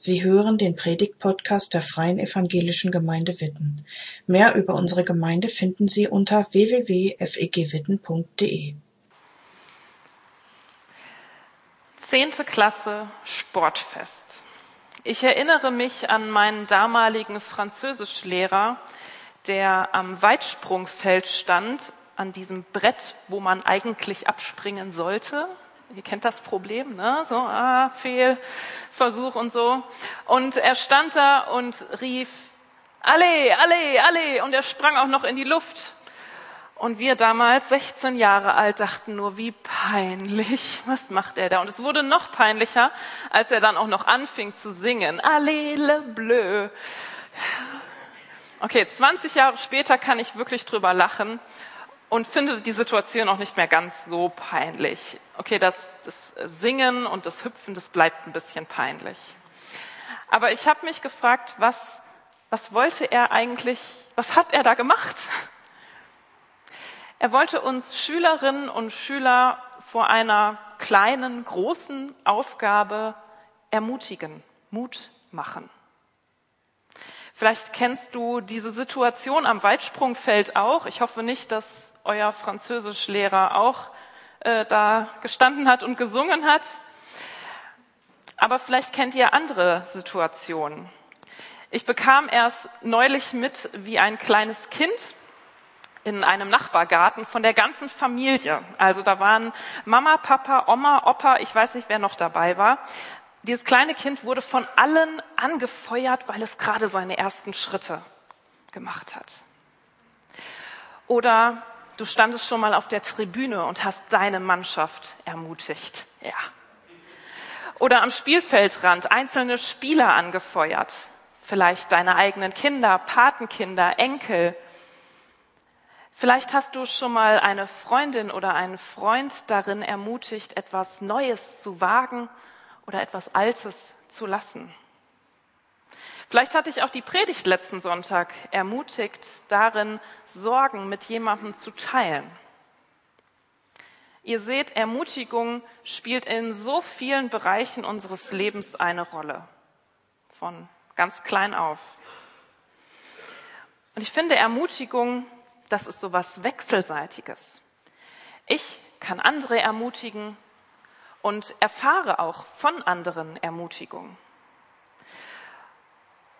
Sie hören den Predigt-Podcast der Freien Evangelischen Gemeinde Witten. Mehr über unsere Gemeinde finden Sie unter www.fegwitten.de. Zehnte Klasse Sportfest. Ich erinnere mich an meinen damaligen Französischlehrer, der am Weitsprungfeld stand, an diesem Brett, wo man eigentlich abspringen sollte, Ihr kennt das Problem, ne? So, ah, Fehlversuch und so. Und er stand da und rief, alle, alle, alle. Und er sprang auch noch in die Luft. Und wir damals, 16 Jahre alt, dachten nur, wie peinlich. Was macht er da? Und es wurde noch peinlicher, als er dann auch noch anfing zu singen. Allez le bleu. Okay, 20 Jahre später kann ich wirklich drüber lachen und finde die Situation auch nicht mehr ganz so peinlich. Okay, das, das Singen und das Hüpfen, das bleibt ein bisschen peinlich. Aber ich habe mich gefragt, was, was wollte er eigentlich, was hat er da gemacht? Er wollte uns Schülerinnen und Schüler vor einer kleinen, großen Aufgabe ermutigen, Mut machen. Vielleicht kennst du diese Situation am Weitsprungfeld auch. Ich hoffe nicht, dass euer Französischlehrer auch äh, da gestanden hat und gesungen hat. Aber vielleicht kennt ihr andere Situationen. Ich bekam erst neulich mit, wie ein kleines Kind in einem Nachbargarten von der ganzen Familie. Also da waren Mama, Papa, Oma, Opa, ich weiß nicht, wer noch dabei war. Dieses kleine Kind wurde von allen angefeuert, weil es gerade seine ersten Schritte gemacht hat. Oder Du standest schon mal auf der Tribüne und hast deine Mannschaft ermutigt. Ja. Oder am Spielfeldrand einzelne Spieler angefeuert. Vielleicht deine eigenen Kinder, Patenkinder, Enkel. Vielleicht hast du schon mal eine Freundin oder einen Freund darin ermutigt, etwas Neues zu wagen oder etwas Altes zu lassen. Vielleicht hatte ich auch die Predigt letzten Sonntag ermutigt, darin Sorgen mit jemandem zu teilen. Ihr seht, Ermutigung spielt in so vielen Bereichen unseres Lebens eine Rolle. Von ganz klein auf. Und ich finde Ermutigung, das ist so was Wechselseitiges. Ich kann andere ermutigen und erfahre auch von anderen Ermutigung.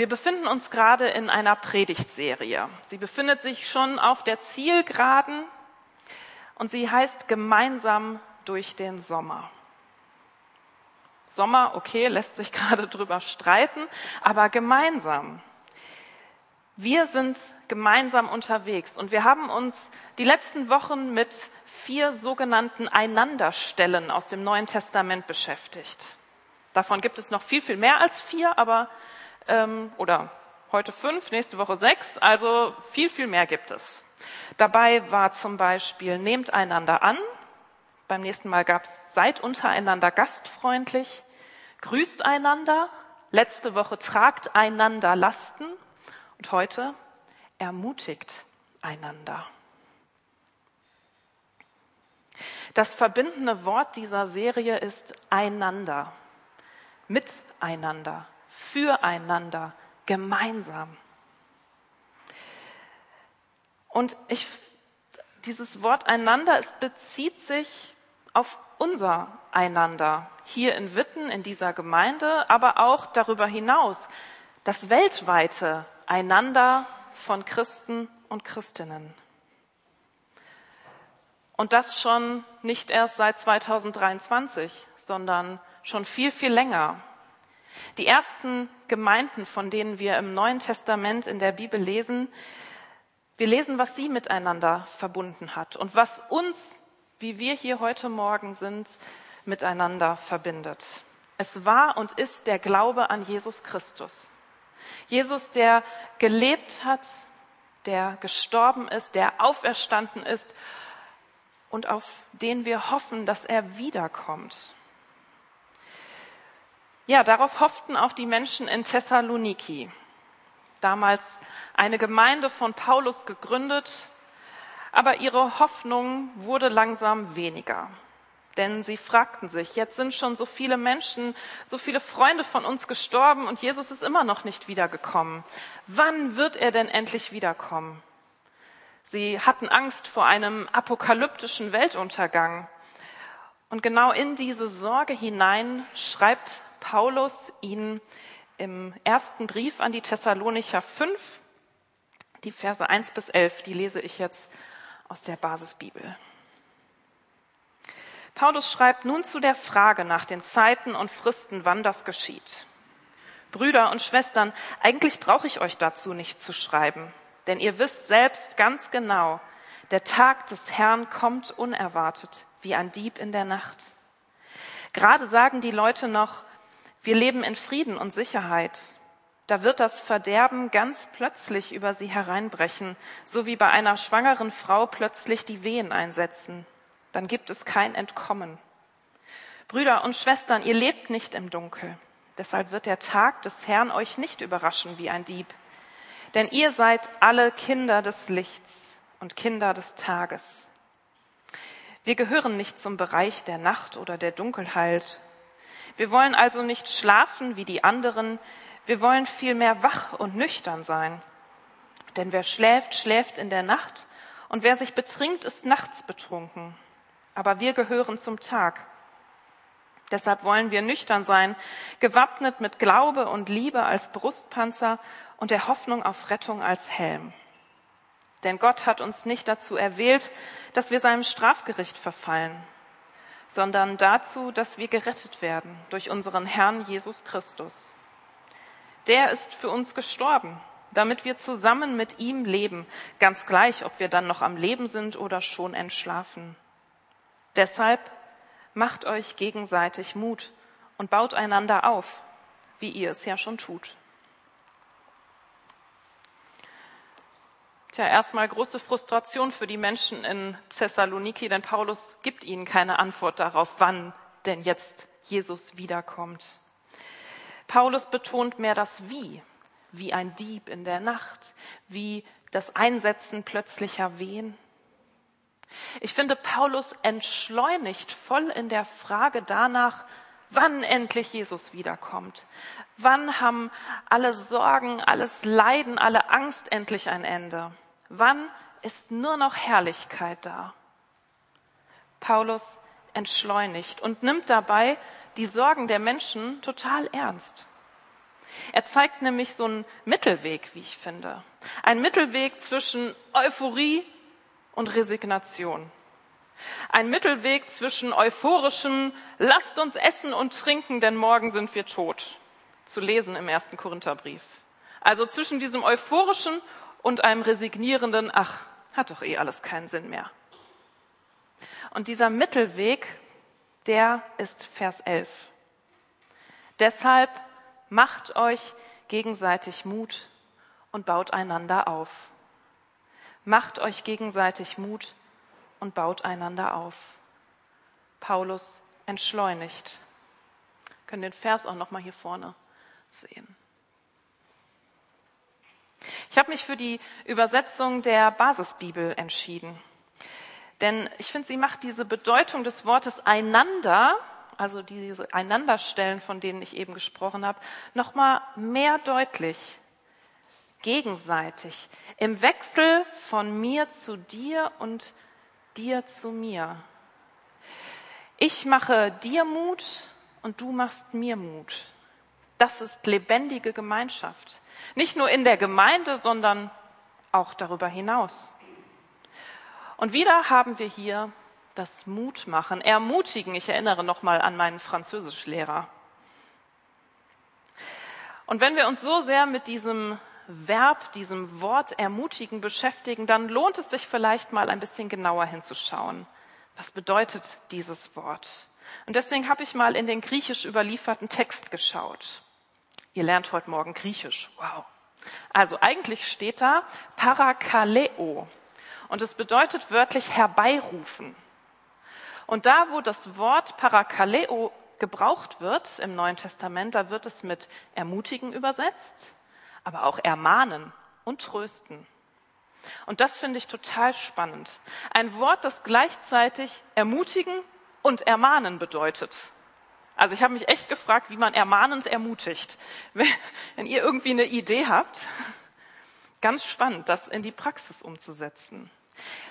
Wir befinden uns gerade in einer Predigtserie. Sie befindet sich schon auf der Zielgeraden und sie heißt Gemeinsam durch den Sommer. Sommer, okay, lässt sich gerade drüber streiten, aber gemeinsam. Wir sind gemeinsam unterwegs und wir haben uns die letzten Wochen mit vier sogenannten Einanderstellen aus dem Neuen Testament beschäftigt. Davon gibt es noch viel, viel mehr als vier, aber ähm, oder heute fünf, nächste Woche sechs, also viel, viel mehr gibt es. Dabei war zum Beispiel nehmt einander an, beim nächsten Mal gab es seid untereinander gastfreundlich, grüßt einander, letzte Woche tragt einander Lasten. Und heute ermutigt einander. Das verbindende Wort dieser Serie ist einander, miteinander, füreinander, gemeinsam. Und ich, dieses Wort einander, es bezieht sich auf unser Einander hier in Witten, in dieser Gemeinde, aber auch darüber hinaus, das weltweite Einander von Christen und Christinnen. Und das schon nicht erst seit 2023, sondern schon viel, viel länger. Die ersten Gemeinden, von denen wir im Neuen Testament in der Bibel lesen, wir lesen, was sie miteinander verbunden hat und was uns, wie wir hier heute Morgen sind, miteinander verbindet. Es war und ist der Glaube an Jesus Christus. Jesus, der gelebt hat, der gestorben ist, der auferstanden ist und auf den wir hoffen, dass er wiederkommt. Ja, darauf hofften auch die Menschen in Thessaloniki. Damals eine Gemeinde von Paulus gegründet, aber ihre Hoffnung wurde langsam weniger. Denn sie fragten sich, jetzt sind schon so viele Menschen, so viele Freunde von uns gestorben und Jesus ist immer noch nicht wiedergekommen. Wann wird er denn endlich wiederkommen? Sie hatten Angst vor einem apokalyptischen Weltuntergang. Und genau in diese Sorge hinein schreibt Paulus ihnen im ersten Brief an die Thessalonicher 5, die Verse 1 bis 11, die lese ich jetzt aus der Basisbibel. Paulus schreibt nun zu der Frage nach den Zeiten und Fristen, wann das geschieht. Brüder und Schwestern, eigentlich brauche ich euch dazu nicht zu schreiben, denn ihr wisst selbst ganz genau, der Tag des Herrn kommt unerwartet, wie ein Dieb in der Nacht. Gerade sagen die Leute noch, wir leben in Frieden und Sicherheit. Da wird das Verderben ganz plötzlich über sie hereinbrechen, so wie bei einer schwangeren Frau plötzlich die Wehen einsetzen dann gibt es kein Entkommen. Brüder und Schwestern, ihr lebt nicht im Dunkel. Deshalb wird der Tag des Herrn euch nicht überraschen wie ein Dieb. Denn ihr seid alle Kinder des Lichts und Kinder des Tages. Wir gehören nicht zum Bereich der Nacht oder der Dunkelheit. Wir wollen also nicht schlafen wie die anderen. Wir wollen vielmehr wach und nüchtern sein. Denn wer schläft, schläft in der Nacht. Und wer sich betrinkt, ist nachts betrunken aber wir gehören zum Tag. Deshalb wollen wir nüchtern sein, gewappnet mit Glaube und Liebe als Brustpanzer und der Hoffnung auf Rettung als Helm. Denn Gott hat uns nicht dazu erwählt, dass wir seinem Strafgericht verfallen, sondern dazu, dass wir gerettet werden durch unseren Herrn Jesus Christus. Der ist für uns gestorben, damit wir zusammen mit ihm leben, ganz gleich, ob wir dann noch am Leben sind oder schon entschlafen. Deshalb macht euch gegenseitig Mut und baut einander auf, wie ihr es ja schon tut. Tja, erstmal große Frustration für die Menschen in Thessaloniki, denn Paulus gibt ihnen keine Antwort darauf, wann denn jetzt Jesus wiederkommt. Paulus betont mehr das Wie, wie ein Dieb in der Nacht, wie das Einsetzen plötzlicher Wehen. Ich finde, Paulus entschleunigt voll in der Frage danach, wann endlich Jesus wiederkommt. Wann haben alle Sorgen, alles Leiden, alle Angst endlich ein Ende? Wann ist nur noch Herrlichkeit da? Paulus entschleunigt und nimmt dabei die Sorgen der Menschen total ernst. Er zeigt nämlich so einen Mittelweg, wie ich finde. Ein Mittelweg zwischen Euphorie und Resignation. Ein Mittelweg zwischen euphorischem Lasst uns essen und trinken, denn morgen sind wir tot. Zu lesen im ersten Korintherbrief. Also zwischen diesem euphorischen und einem resignierenden Ach, hat doch eh alles keinen Sinn mehr. Und dieser Mittelweg, der ist Vers 11. Deshalb macht euch gegenseitig Mut und baut einander auf. Macht euch gegenseitig Mut und baut einander auf. Paulus entschleunigt. Wir können den Vers auch noch mal hier vorne sehen. Ich habe mich für die Übersetzung der Basisbibel entschieden. Denn ich finde, sie macht diese Bedeutung des Wortes einander, also diese Einanderstellen, von denen ich eben gesprochen habe, noch mal mehr deutlich gegenseitig, im Wechsel von mir zu dir und dir zu mir. Ich mache dir Mut und du machst mir Mut. Das ist lebendige Gemeinschaft. Nicht nur in der Gemeinde, sondern auch darüber hinaus. Und wieder haben wir hier das Mutmachen, ermutigen. Ich erinnere nochmal an meinen Französischlehrer. Und wenn wir uns so sehr mit diesem Verb, diesem Wort ermutigen beschäftigen, dann lohnt es sich vielleicht mal ein bisschen genauer hinzuschauen. Was bedeutet dieses Wort? Und deswegen habe ich mal in den griechisch überlieferten Text geschaut. Ihr lernt heute Morgen Griechisch. Wow. Also eigentlich steht da Parakaleo. Und es bedeutet wörtlich herbeirufen. Und da, wo das Wort Parakaleo gebraucht wird im Neuen Testament, da wird es mit ermutigen übersetzt aber auch ermahnen und trösten. Und das finde ich total spannend. Ein Wort, das gleichzeitig ermutigen und ermahnen bedeutet. Also ich habe mich echt gefragt, wie man ermahnend ermutigt. Wenn ihr irgendwie eine Idee habt, ganz spannend, das in die Praxis umzusetzen.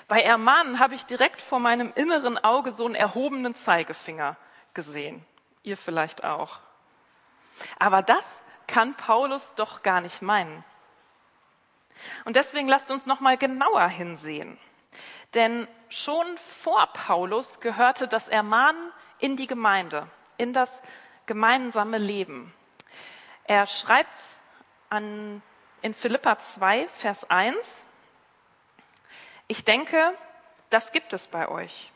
Bei Ermahnen habe ich direkt vor meinem inneren Auge so einen erhobenen Zeigefinger gesehen. Ihr vielleicht auch. Aber das kann Paulus doch gar nicht meinen. Und deswegen lasst uns noch mal genauer hinsehen. Denn schon vor Paulus gehörte das Ermahnen in die Gemeinde, in das gemeinsame Leben. Er schreibt an, in Philippa 2, Vers 1, ich denke, das gibt es bei euch.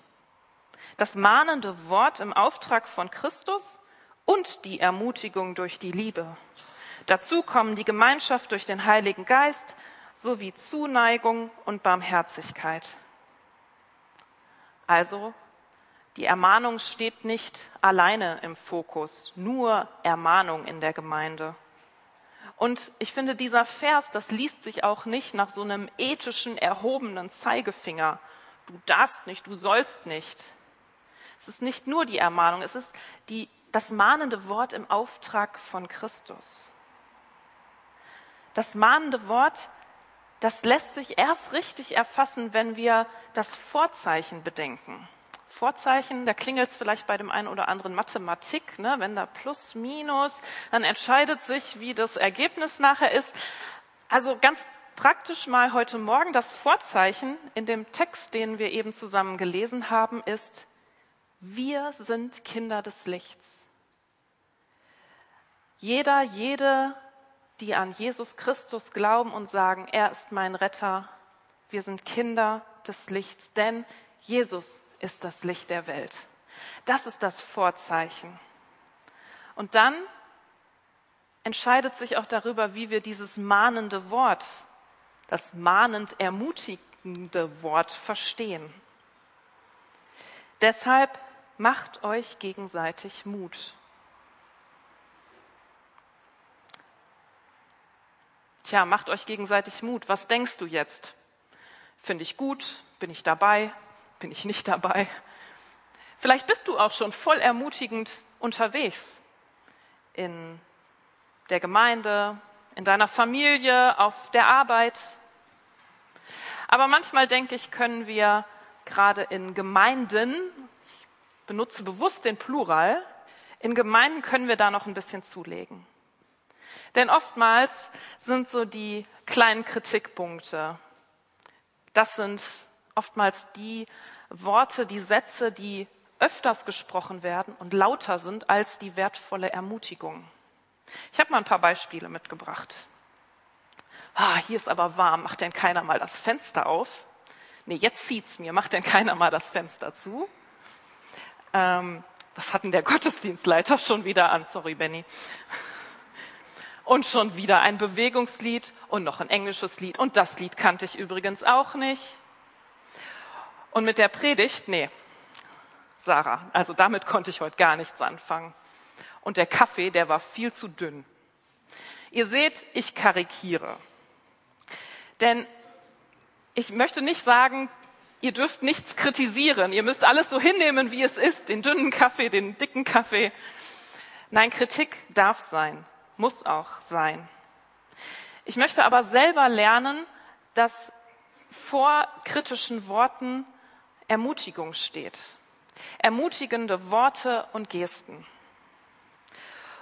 Das mahnende Wort im Auftrag von Christus und die Ermutigung durch die Liebe. Dazu kommen die Gemeinschaft durch den Heiligen Geist sowie Zuneigung und Barmherzigkeit. Also, die Ermahnung steht nicht alleine im Fokus, nur Ermahnung in der Gemeinde. Und ich finde, dieser Vers, das liest sich auch nicht nach so einem ethischen, erhobenen Zeigefinger. Du darfst nicht, du sollst nicht. Es ist nicht nur die Ermahnung, es ist die, das mahnende Wort im Auftrag von Christus. Das mahnende Wort, das lässt sich erst richtig erfassen, wenn wir das Vorzeichen bedenken. Vorzeichen, da klingelt es vielleicht bei dem einen oder anderen Mathematik, ne? wenn da Plus, Minus, dann entscheidet sich, wie das Ergebnis nachher ist. Also ganz praktisch mal heute Morgen, das Vorzeichen in dem Text, den wir eben zusammen gelesen haben, ist, wir sind Kinder des Lichts. Jeder, jede die an Jesus Christus glauben und sagen, er ist mein Retter. Wir sind Kinder des Lichts, denn Jesus ist das Licht der Welt. Das ist das Vorzeichen. Und dann entscheidet sich auch darüber, wie wir dieses mahnende Wort, das mahnend ermutigende Wort verstehen. Deshalb macht euch gegenseitig Mut. Tja, macht euch gegenseitig Mut. Was denkst du jetzt? Finde ich gut? Bin ich dabei? Bin ich nicht dabei? Vielleicht bist du auch schon voll ermutigend unterwegs in der Gemeinde, in deiner Familie, auf der Arbeit. Aber manchmal denke ich, können wir gerade in Gemeinden, ich benutze bewusst den Plural, in Gemeinden können wir da noch ein bisschen zulegen. Denn oftmals sind so die kleinen Kritikpunkte, das sind oftmals die Worte, die Sätze, die öfters gesprochen werden und lauter sind als die wertvolle Ermutigung. Ich habe mal ein paar Beispiele mitgebracht. Ah, hier ist aber warm, macht denn keiner mal das Fenster auf? Nee, jetzt zieht's mir, macht denn keiner mal das Fenster zu? Ähm, was hat denn der Gottesdienstleiter schon wieder an? Sorry, Benny. Und schon wieder ein Bewegungslied und noch ein englisches Lied. Und das Lied kannte ich übrigens auch nicht. Und mit der Predigt, nee, Sarah, also damit konnte ich heute gar nichts anfangen. Und der Kaffee, der war viel zu dünn. Ihr seht, ich karikiere. Denn ich möchte nicht sagen, ihr dürft nichts kritisieren. Ihr müsst alles so hinnehmen, wie es ist. Den dünnen Kaffee, den dicken Kaffee. Nein, Kritik darf sein muss auch sein. Ich möchte aber selber lernen, dass vor kritischen Worten Ermutigung steht. Ermutigende Worte und Gesten.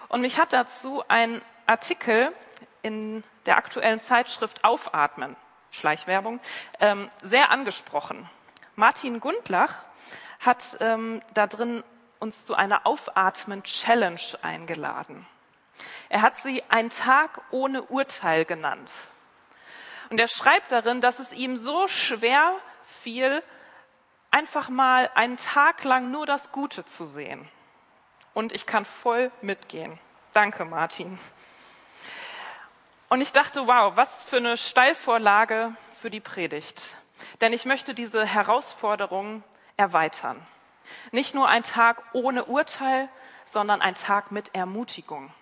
Und mich hat dazu ein Artikel in der aktuellen Zeitschrift Aufatmen, Schleichwerbung, ähm, sehr angesprochen. Martin Gundlach hat ähm, da drin uns zu einer Aufatmen-Challenge eingeladen. Er hat sie ein Tag ohne Urteil genannt. Und er schreibt darin, dass es ihm so schwer fiel, einfach mal einen Tag lang nur das Gute zu sehen. Und ich kann voll mitgehen. Danke, Martin. Und ich dachte, wow, was für eine Steilvorlage für die Predigt. Denn ich möchte diese Herausforderung erweitern. Nicht nur ein Tag ohne Urteil, sondern ein Tag mit Ermutigung.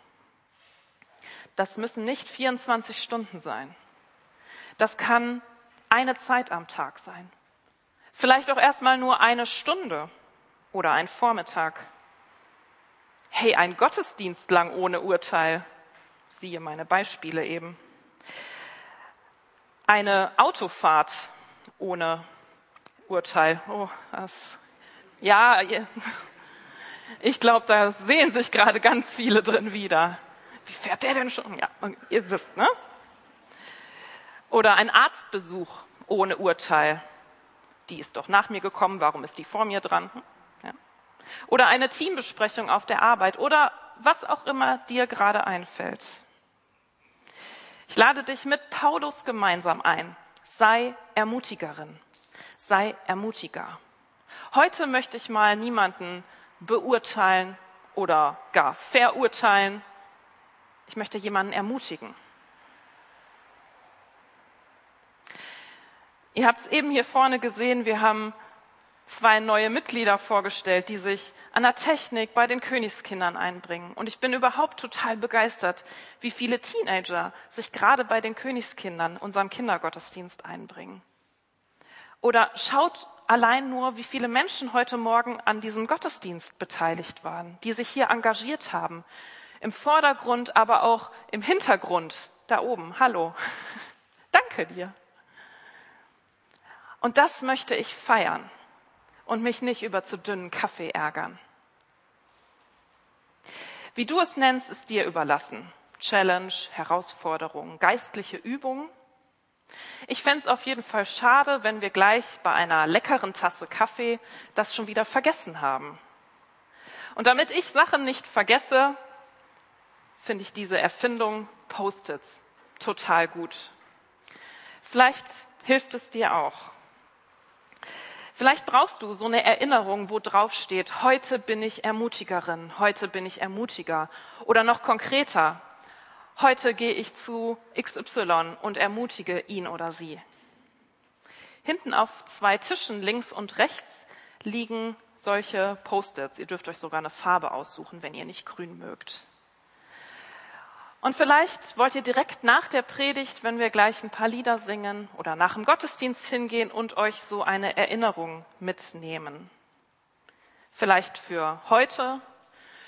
Das müssen nicht 24 Stunden sein. Das kann eine Zeit am Tag sein. Vielleicht auch erstmal nur eine Stunde oder ein Vormittag. Hey, ein Gottesdienst lang ohne Urteil. Siehe meine Beispiele eben. Eine Autofahrt ohne Urteil. Oh, das, ja, ich glaube, da sehen sich gerade ganz viele drin wieder. Wie fährt der denn schon? Ja, ihr wisst, ne? Oder ein Arztbesuch ohne Urteil. Die ist doch nach mir gekommen, warum ist die vor mir dran? Hm, ja. Oder eine Teambesprechung auf der Arbeit oder was auch immer dir gerade einfällt. Ich lade dich mit Paulus gemeinsam ein. Sei Ermutigerin. Sei Ermutiger. Heute möchte ich mal niemanden beurteilen oder gar verurteilen. Ich möchte jemanden ermutigen. Ihr habt es eben hier vorne gesehen, wir haben zwei neue Mitglieder vorgestellt, die sich an der Technik bei den Königskindern einbringen. Und ich bin überhaupt total begeistert, wie viele Teenager sich gerade bei den Königskindern, unserem Kindergottesdienst, einbringen. Oder schaut allein nur, wie viele Menschen heute Morgen an diesem Gottesdienst beteiligt waren, die sich hier engagiert haben. Im Vordergrund, aber auch im Hintergrund, da oben. Hallo. Danke dir. Und das möchte ich feiern und mich nicht über zu dünnen Kaffee ärgern. Wie du es nennst, ist dir überlassen. Challenge, Herausforderung, geistliche Übung. Ich fände es auf jeden Fall schade, wenn wir gleich bei einer leckeren Tasse Kaffee das schon wieder vergessen haben. Und damit ich Sachen nicht vergesse, finde ich diese Erfindung Post-its total gut. Vielleicht hilft es dir auch. Vielleicht brauchst du so eine Erinnerung, wo drauf steht, heute bin ich Ermutigerin, heute bin ich Ermutiger. Oder noch konkreter, heute gehe ich zu XY und ermutige ihn oder sie. Hinten auf zwei Tischen links und rechts liegen solche Post-its. Ihr dürft euch sogar eine Farbe aussuchen, wenn ihr nicht grün mögt. Und vielleicht wollt ihr direkt nach der Predigt, wenn wir gleich ein paar Lieder singen oder nach dem Gottesdienst hingehen und euch so eine Erinnerung mitnehmen. Vielleicht für heute,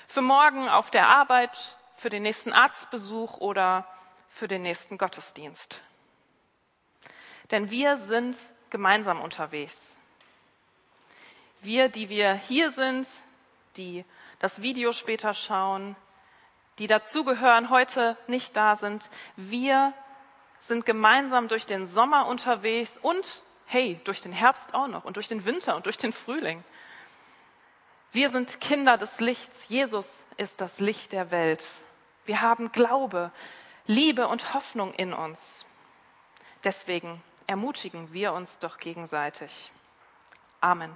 für morgen auf der Arbeit, für den nächsten Arztbesuch oder für den nächsten Gottesdienst. Denn wir sind gemeinsam unterwegs. Wir, die wir hier sind, die das Video später schauen, die dazugehören, heute nicht da sind. Wir sind gemeinsam durch den Sommer unterwegs und, hey, durch den Herbst auch noch und durch den Winter und durch den Frühling. Wir sind Kinder des Lichts. Jesus ist das Licht der Welt. Wir haben Glaube, Liebe und Hoffnung in uns. Deswegen ermutigen wir uns doch gegenseitig. Amen.